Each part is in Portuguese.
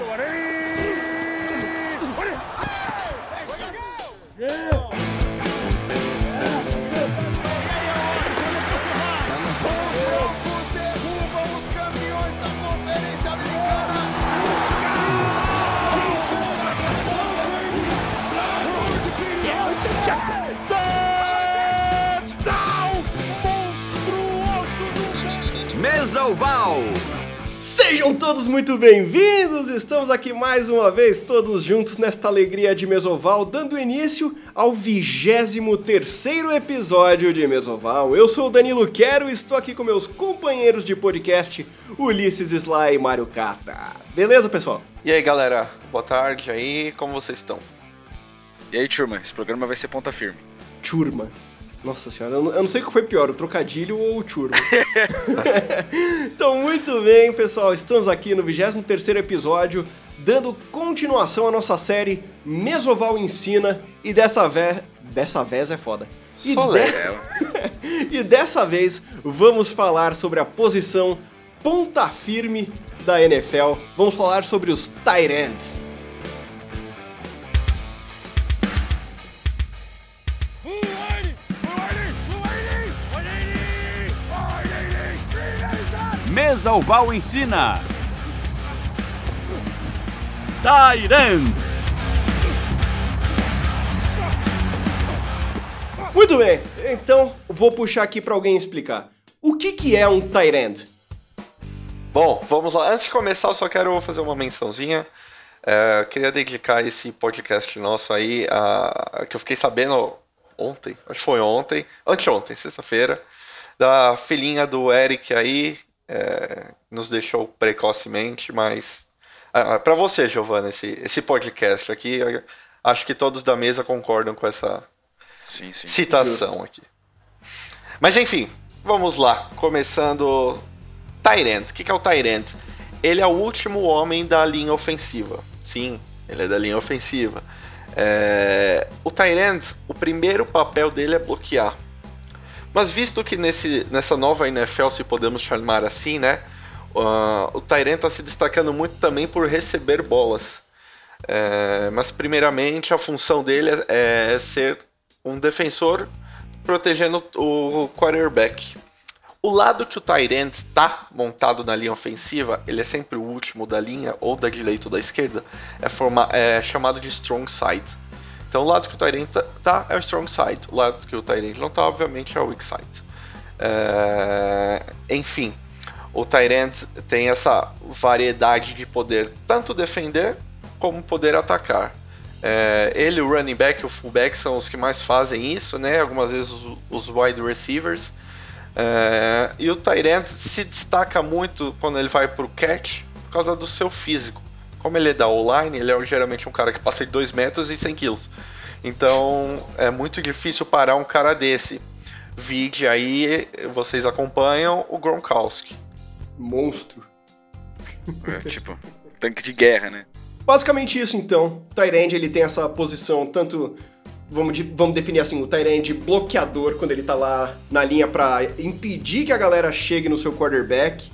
Go, buddy! Put! Sejam todos muito bem-vindos! Estamos aqui mais uma vez, todos juntos nesta alegria de Mesoval, dando início ao 23 episódio de Mesoval. Eu sou o Danilo Quero e estou aqui com meus companheiros de podcast, Ulisses Sly e Mário Kata. Beleza, pessoal? E aí, galera? Boa tarde aí, como vocês estão? E aí, turma, esse programa vai ser ponta firme. Turma. Nossa senhora, eu não, sei o que foi pior, o trocadilho ou o turma. então, muito bem, pessoal, estamos aqui no 23 episódio, dando continuação à nossa série Mesoval Ensina, e dessa vez... Dessa vez é foda. E, de- e dessa vez vamos falar sobre a posição ponta firme da NFL. Vamos falar sobre os tight ends. Mesoval ensina. Tyrant. Muito bem, então vou puxar aqui para alguém explicar. O que, que é um end? Bom, vamos lá. Antes de começar, eu só quero fazer uma mençãozinha. É, eu queria dedicar esse podcast nosso aí a que eu fiquei sabendo ontem, acho que foi ontem, anteontem, sexta-feira, da filhinha do Eric aí, é, nos deixou precocemente, mas ah, para você, Giovana, esse, esse podcast aqui, eu acho que todos da mesa concordam com essa Sim, sim. citação aqui. Mas enfim, vamos lá. Começando. Tyrant. O que que é o Tyrant? Ele é o último homem da linha ofensiva. Sim, ele é da linha ofensiva. É, O Tyrant, o primeiro papel dele é bloquear. Mas visto que nesse, nessa nova NFL, se podemos chamar assim, né? ah, o Tyrant está se destacando muito também por receber bolas. É, mas primeiramente a função dele é, é ser um defensor protegendo o quarterback. O lado que o Tyrant está montado na linha ofensiva, ele é sempre o último da linha, ou da direita ou da esquerda, é, é chamado de strong side. Então o lado que o Tyrant tá é o strong side, o lado que o Tyrant não tá, obviamente, é o weak side. É, Enfim, o Tyrant tem essa variedade de poder tanto defender como poder atacar. É, ele, o running back e o fullback são os que mais fazem isso, né? Algumas vezes os, os wide receivers. É, e o Tyrant se destaca muito quando ele vai pro catch por causa do seu físico. Como ele é da O-line, ele é geralmente um cara que passa de 2 metros e 100 quilos. Então é muito difícil parar um cara desse. Vide aí, vocês acompanham o Gronkowski. Monstro. É, tipo, tanque de guerra, né? Basicamente isso então. O end ele tem essa posição tanto vamos, de- vamos definir assim, o end bloqueador quando ele tá lá na linha pra impedir que a galera chegue no seu quarterback,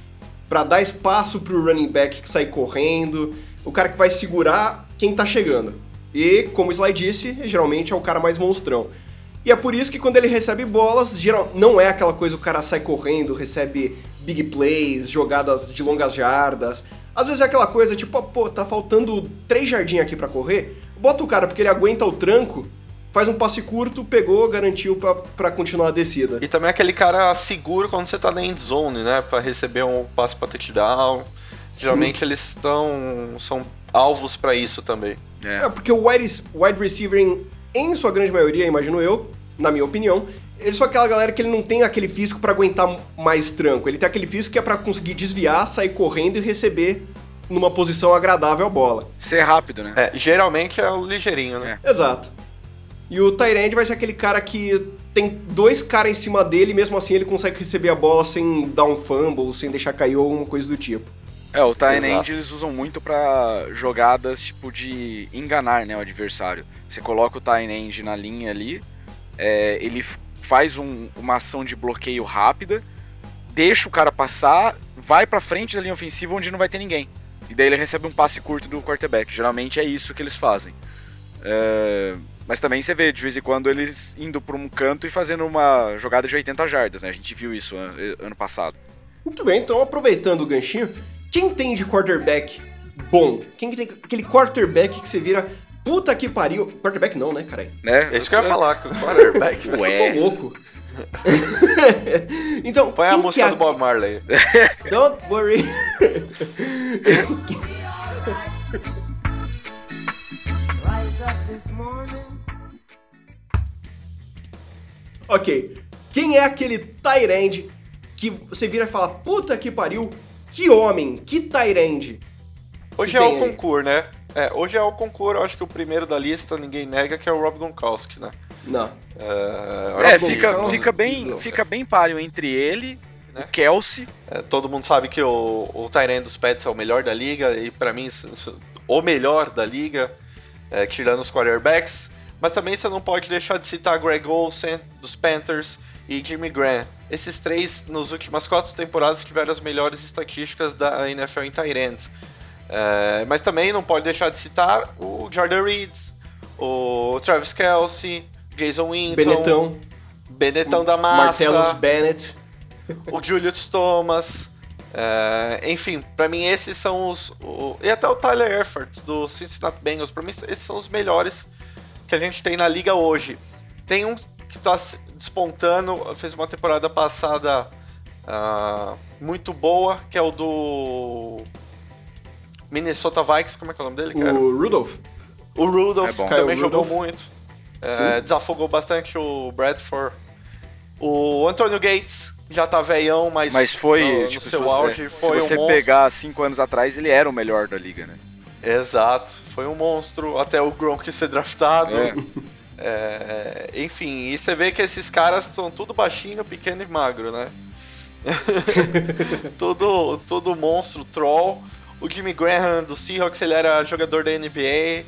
pra dar espaço pro running back que sai correndo, o cara que vai segurar quem tá chegando. E como o Sly disse, geralmente é o cara mais monstrão. E é por isso que quando ele recebe bolas, geral, não é aquela coisa o cara sai correndo, recebe big plays, jogadas de longas jardas. Às vezes é aquela coisa tipo, pô, tá faltando três jardinhas aqui pra correr. Bota o cara porque ele aguenta o tranco, faz um passe curto, pegou, garantiu pra continuar a descida. E também aquele cara seguro quando você tá na end zone, né? Pra receber um passe pra touchdown. Geralmente eles estão. são alvos pra isso também. É. É, porque o wide, wide receiver, em, em sua grande maioria, imagino eu, na minha opinião, ele só é aquela galera que ele não tem aquele físico pra aguentar mais tranco. Ele tem aquele físico que é pra conseguir desviar, sair correndo e receber numa posição agradável a bola. Ser rápido, né? É, geralmente é o ligeirinho, né? Exato. E o Tyrande vai ser aquele cara que tem dois caras em cima dele, e mesmo assim ele consegue receber a bola sem dar um fumble, sem deixar cair ou alguma coisa do tipo. É, o Tight Exato. End eles usam muito pra jogadas tipo de enganar né, o adversário. Você coloca o Tight End na linha ali, é, ele faz um- uma ação de bloqueio rápida, deixa o cara passar, vai pra frente da linha ofensiva onde não vai ter ninguém. E daí ele recebe um passe curto do quarterback. Geralmente é isso que eles fazem. É, mas também você vê de vez em quando eles indo para um canto e fazendo uma jogada de 80 jardas, né? A gente viu isso ano passado. Muito bem, então aproveitando o ganchinho, quem tem de quarterback bom? Quem tem aquele quarterback que você vira puta que pariu? Quarterback não, né, caralho? Né? É isso que eu ia falar, quarterback. Ué. Eu tô louco. então, Põe a música é... do Bob Marley. Don't worry. ok. Quem é aquele Tyrande que você vira e fala, puta que pariu, que homem, que Tyrande? Hoje é o concurso, né? É, hoje é o concurso, eu acho que o primeiro da lista ninguém nega que é o Rob Gronkowski, né? Não. É, é fica, fica, bem, fica bem páreo entre ele, né? o Kelsey. É, todo mundo sabe que o, o Tyrande dos Pets é o melhor da liga, e para mim, o melhor da liga, é, tirando os quarterbacks. Mas também você não pode deixar de citar Greg Olsen, dos Panthers, e Jimmy Graham. Esses três, nas últimas quatro temporadas, tiveram as melhores estatísticas da NFL em Tyrants. É, mas também não pode deixar de citar o Jordan Reeds, o Travis Kelsey, Jason Winton, Benetão, Benetão da Massa, Martellus Bennett, o Julius Thomas. É, enfim, para mim esses são os. O, e até o Tyler Eifert do Cincinnati Bengals, para mim esses são os melhores que a gente tem na liga hoje. Tem um que está despontando, fez uma temporada passada uh, muito boa, que é o do Minnesota Vikings, como é que é o nome dele? Cara? O Rudolph. O Rudolph é também jogou muito. É, desafogou bastante o Bradford. O Antonio Gates já tá velhão, mas, mas foi no, tipo, no seu auge é, foi Se você um pegar cinco anos atrás, ele era o melhor da liga, né? Exato, foi um monstro até o Gronk ser draftado. É. É, enfim, e você vê que esses caras estão tudo baixinho, pequeno e magro, né? tudo, tudo monstro, troll. O Jimmy Graham do Seahawks, ele era jogador da NBA,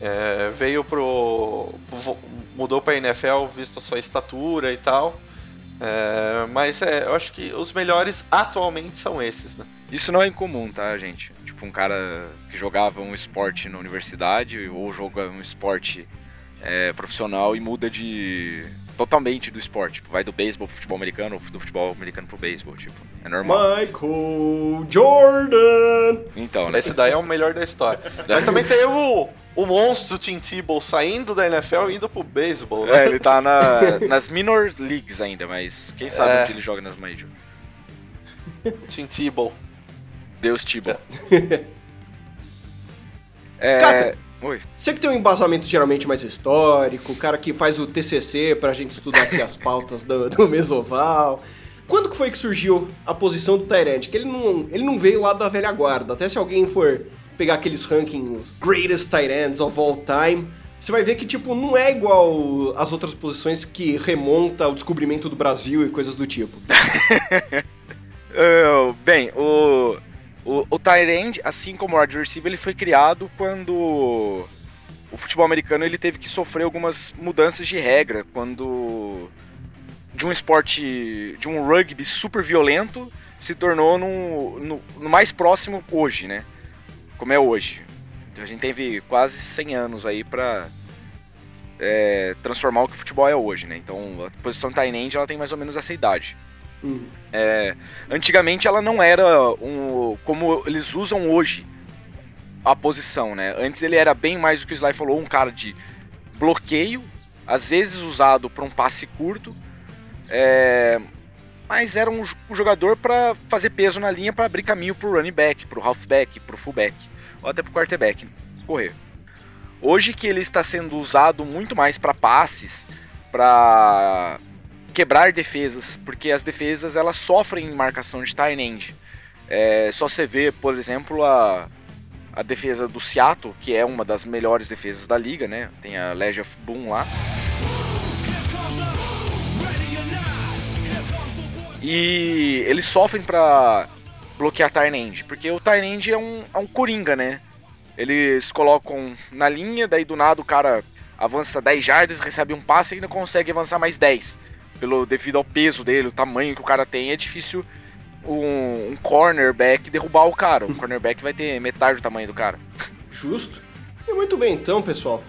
é, veio pro. mudou pra NFL, visto a sua estatura e tal. É, mas é, eu acho que os melhores atualmente são esses, né? Isso não é incomum, tá, gente? Tipo, um cara que jogava um esporte na universidade ou joga um esporte é, profissional e muda de. totalmente do esporte. Tipo, vai do beisebol pro futebol americano ou do futebol americano pro beisebol, tipo. É normal. Michael Jordan! Então, né? Esse daí é o melhor da história. Mas também tem o, o monstro Tim Tebow saindo da NFL e indo pro beisebol. Né? É, ele tá na, nas minor leagues ainda, mas quem sabe é. onde ele joga nas major. Tim Tebow. Deus Tebow. é... Oi. Você que tem um embasamento geralmente mais histórico, o cara que faz o TCC pra gente estudar aqui as pautas do, do Mesoval. Quando que foi que surgiu a posição do Tyrant? Que ele não, ele não veio lá da velha guarda. Até se alguém for pegar aqueles rankings Greatest Tyrants of All Time, você vai ver que, tipo, não é igual as outras posições que remonta ao descobrimento do Brasil e coisas do tipo. bem, o, o, o Tyrande, assim como o wide receiver, ele foi criado quando o futebol americano ele teve que sofrer algumas mudanças de regra, quando de um esporte, de um rugby super violento, se tornou no, no, no mais próximo hoje, né? Como é hoje. Então a gente teve quase 100 anos aí pra é, transformar o que o futebol é hoje, né? Então a posição Tyrande ela tem mais ou menos essa idade. É, antigamente ela não era um, como eles usam hoje a posição, né? Antes ele era bem mais do que o Sly falou, um cara de bloqueio, às vezes usado para um passe curto, é, mas era um, um jogador para fazer peso na linha para abrir caminho para o running back, para o halfback, para o fullback, ou até para o quarterback correr. Hoje que ele está sendo usado muito mais para passes, para quebrar defesas, porque as defesas elas sofrem marcação de tight end. É, só você vê, por exemplo, a, a defesa do Seattle, que é uma das melhores defesas da liga, né? Tem a Legia Boom lá. E eles sofrem para bloquear tight porque o tight é um, é um coringa, né? Eles colocam na linha, daí do nada o cara avança 10 jardas, recebe um passe e ainda consegue avançar mais 10 pelo devido ao peso dele, o tamanho que o cara tem, é difícil um, um cornerback derrubar o cara. O cornerback vai ter metade do tamanho do cara. Justo. E muito bem então, pessoal.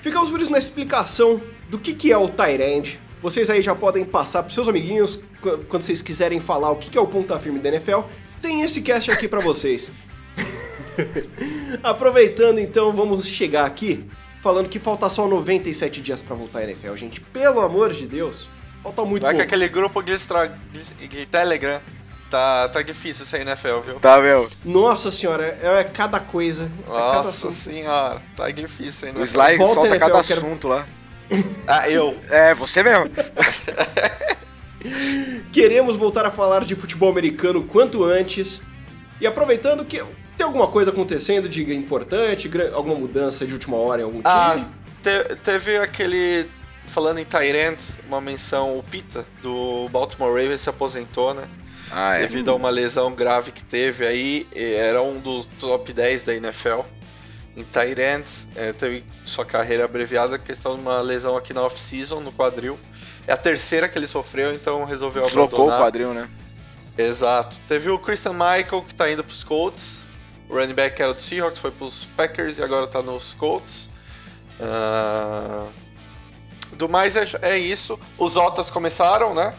Ficamos por isso na explicação do que, que é o Tyrande. Vocês aí já podem passar pros seus amiguinhos qu- quando vocês quiserem falar o que, que é o ponta firme da NFL. Tem esse cast aqui pra vocês. Aproveitando então, vamos chegar aqui falando que falta só 97 dias pra voltar à NFL, gente. Pelo amor de Deus, falta muito Vai que pouco. aquele grupo de, Telegram tá, tá difícil sem NFL, viu? Tá, meu? Nossa senhora, é, é cada coisa. É cada Nossa assunto. senhora, tá difícil sem O NFL. Sly Volta, solta NFL, cada quero- assunto lá. Ah, eu. É, você mesmo. Queremos voltar a falar de futebol americano quanto antes. E aproveitando que tem alguma coisa acontecendo de importante, alguma mudança de última hora em algum Ah, time? te- teve aquele. Falando em Tyrant, uma menção, o Pita, do Baltimore Ravens, se aposentou, né? Ah, é. Devido a uma lesão grave que teve aí, era um dos top 10 da NFL. Em Tyrants, é, teve sua carreira abreviada, questão de uma lesão aqui na off-season, no quadril. É a terceira que ele sofreu, então resolveu Deslocou o abandonar. quadril, né? Exato. Teve o Christian Michael, que tá indo pros Colts. O running back era do Seahawks, foi pros Packers e agora tá nos Colts. Ah, Do mais é, é isso. Os Otas começaram, né?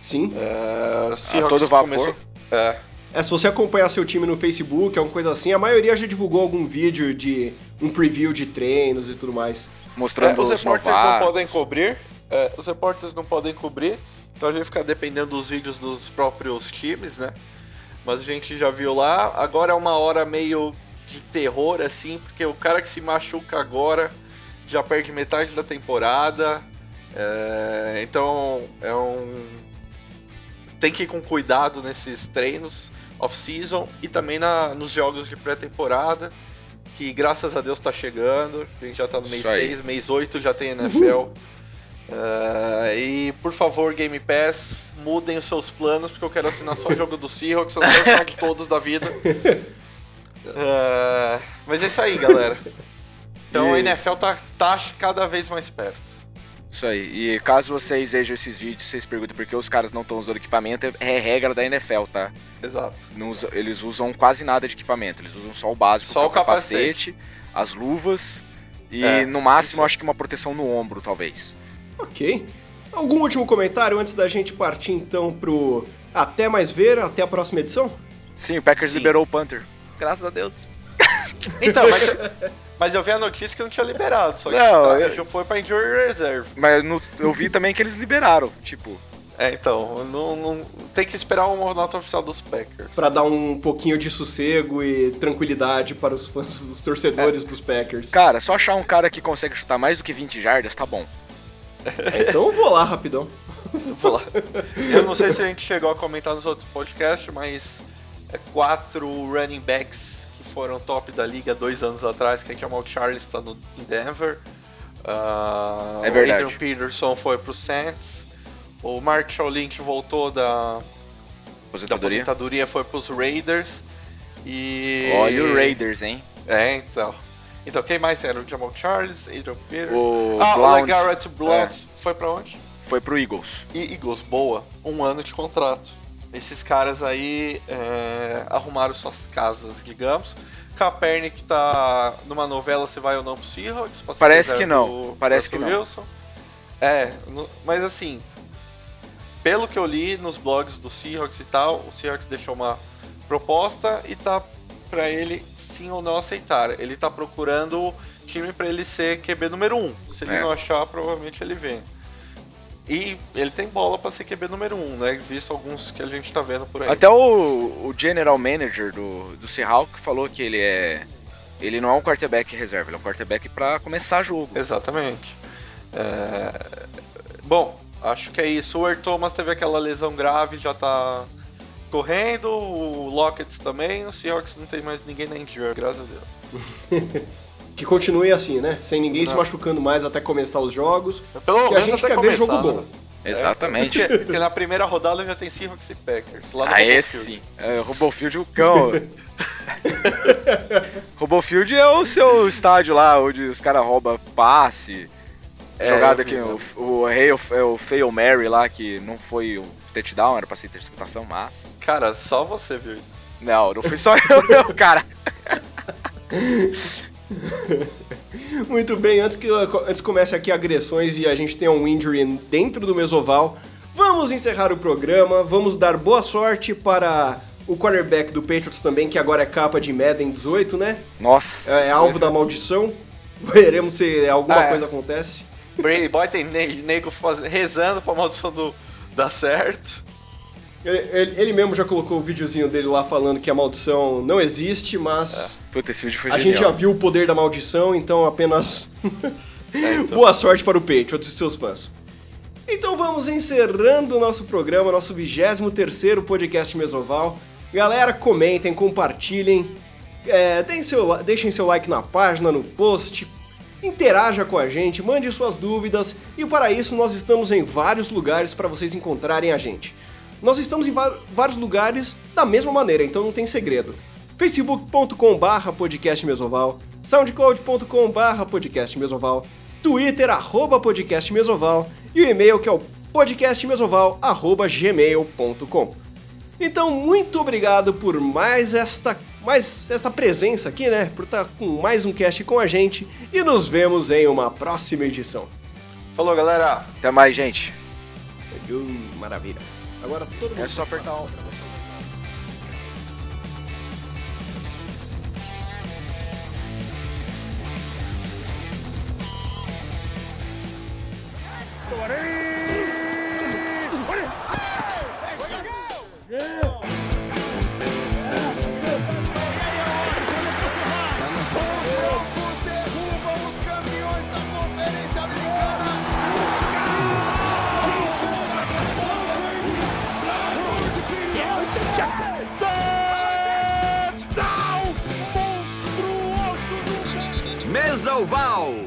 Sim. É, A todo vapor. começou. É, É, se você acompanhar seu time no Facebook, alguma coisa assim, a maioria já divulgou algum vídeo de um preview de treinos e tudo mais. Mostrando É, os os repórteres não podem cobrir. é, os repórteres não podem cobrir. Então a gente fica dependendo dos vídeos dos próprios times, né? Mas a gente já viu lá. Agora é uma hora meio de terror, assim, porque o cara que se machuca agora já perde metade da temporada. é, então é um. Tem que ir com cuidado nesses treinos off-season e também na, nos jogos de pré-temporada que graças a Deus tá chegando. A gente já tá no mês Isso aí. 6, mês 8 já tem NFL. Ah, e por favor, Game Pass, mudem os seus planos, porque eu quero assinar só o jogo do Seahawks, eu não quero de todos da vida. Ah, mas é isso aí, galera. Então a E- NFL tá, tá cada vez mais perto. Isso aí. E caso vocês vejam esses vídeos, vocês perguntem por que os caras não estão usando equipamento, é regra da NFL, tá? Exato. Não usa- eles usam quase nada de equipamento, eles usam só o básico, Só é o capacete. as luvas e É, no máximo isso. acho que uma proteção no ombro, talvez. Ok. Algum último comentário antes da gente partir então pro até mais ver, até a próxima edição? Sim, o Packers Sim. liberou o Panther. Graças a Deus. Então, mas, mas eu vi a notícia que não tinha liberado, só que Não, tá, eu- já foi pra Injury Reserve. Mas no- eu vi também que eles liberaram, tipo, É, então, não, não- tem que esperar uma nota oficial dos Packers. Pra dar um pouquinho de sossego e tranquilidade para os fãs, os torcedores dos Packers. cara, só achar um cara que consegue chutar mais do que 20 jardas, tá bom. Então eu vou lá rapidão. Vou lá. Eu não sei se a gente chegou a comentar nos outros podcasts, mas é quatro running backs que foram top da liga dois anos atrás, que é Jamal Charles tá no, em Denver. Ah, É verdade. O Adrian Peterson foi pro Saints. O Marshall Lynch voltou da, da Aposentadoria. aposentadoria, foi pros Raiders. E... Olha o Raiders, hein? É, então. Então, quem mais era? O Jamal Charles, Adrian Peterson. O ah, o Blount LeGarrette Blount foi pra onde? foi pro Eagles. E Eagles, boa. Um ano de contrato. Esses caras aí é, arrumaram suas casas, digamos. Kaepernick tá numa novela se vai ou não pro Seahawks. Parece que não, do parece que não. Wilson. É, no- mas assim, pelo que eu li nos blogs do Seahawks e tal, o Seahawks deixou uma proposta e tá pra ele sim ou não aceitar. Ele tá procurando time pra ele ser QB número 1. Se ele É. não achar, provavelmente ele vem. E ele tem bola pra ser QB número 1, né? Visto alguns que a gente tá vendo por aí. Até o, o general manager do, do Seahawks falou que ele é. Ele não é um quarterback reserva, ele é um quarterback pra começar jogo. Exatamente. É, Bom, acho que é isso. O Earl Thomas teve aquela lesão grave, já tá correndo. O Lockett também. O Seahawks não tem mais ninguém na injury, graças a Deus. Que continue assim, né? Sem ninguém se machucando mais até começar os jogos. Pelo Que a gente quer ver começar, jogo né? bom. Exatamente. Porque, porque na primeira rodada já tem Seahawks e Packers. Lá no Ah, Robofield. esse. É, Robofield o cão. Robofield é o seu estádio lá, onde os caras roubam passe. É, jogada que o, o, Hail, é o Fail Mary lá, que não foi o touchdown, era pra ser interceptação, mas. Cara, só você viu isso. Não, não foi só eu, não, cara. Muito bem, antes que antes comece aqui agressões e a gente tenha um injury dentro do mesoval, vamos encerrar o programa, vamos dar boa sorte para o quarterback do Patriots também, que agora é capa de Madden 18, né? Nossa. É, é alvo da maldição. Veremos se alguma ah, é. coisa acontece. Brady Boy tem nego rezando pra maldição do dar certo. Ele, ele, mesmo já colocou o videozinho dele lá falando que a maldição não existe, mas. É. Puta, esse vídeo foi A genial. gente já viu o poder da maldição, então apenas. é, então. Boa sorte para o Patriots e seus fãs. Então vamos encerrando o nosso programa, nosso 23 podcast Mesoval. Galera, comentem, compartilhem, é, deem seu, deixem seu like na página, no post, interaja com a gente, mande suas dúvidas e para isso nós estamos em vários lugares para vocês encontrarem a gente. Nós estamos em vários lugares da mesma maneira, então não tem segredo. facebook.com barra podcast mesoval, soundcloud.com barra podcast mesoval, twitter arroba podcast mesoval e o e-mail que é o podcastmesoval arroba gmail.com. Então, muito obrigado por mais esta, mais esta presença aqui, né? Por estar com mais um cast com a gente e nos vemos em uma próxima edição. Falou, galera. Até mais, gente. Maravilha. Agora todo mundo. É só apertar o. Mesoval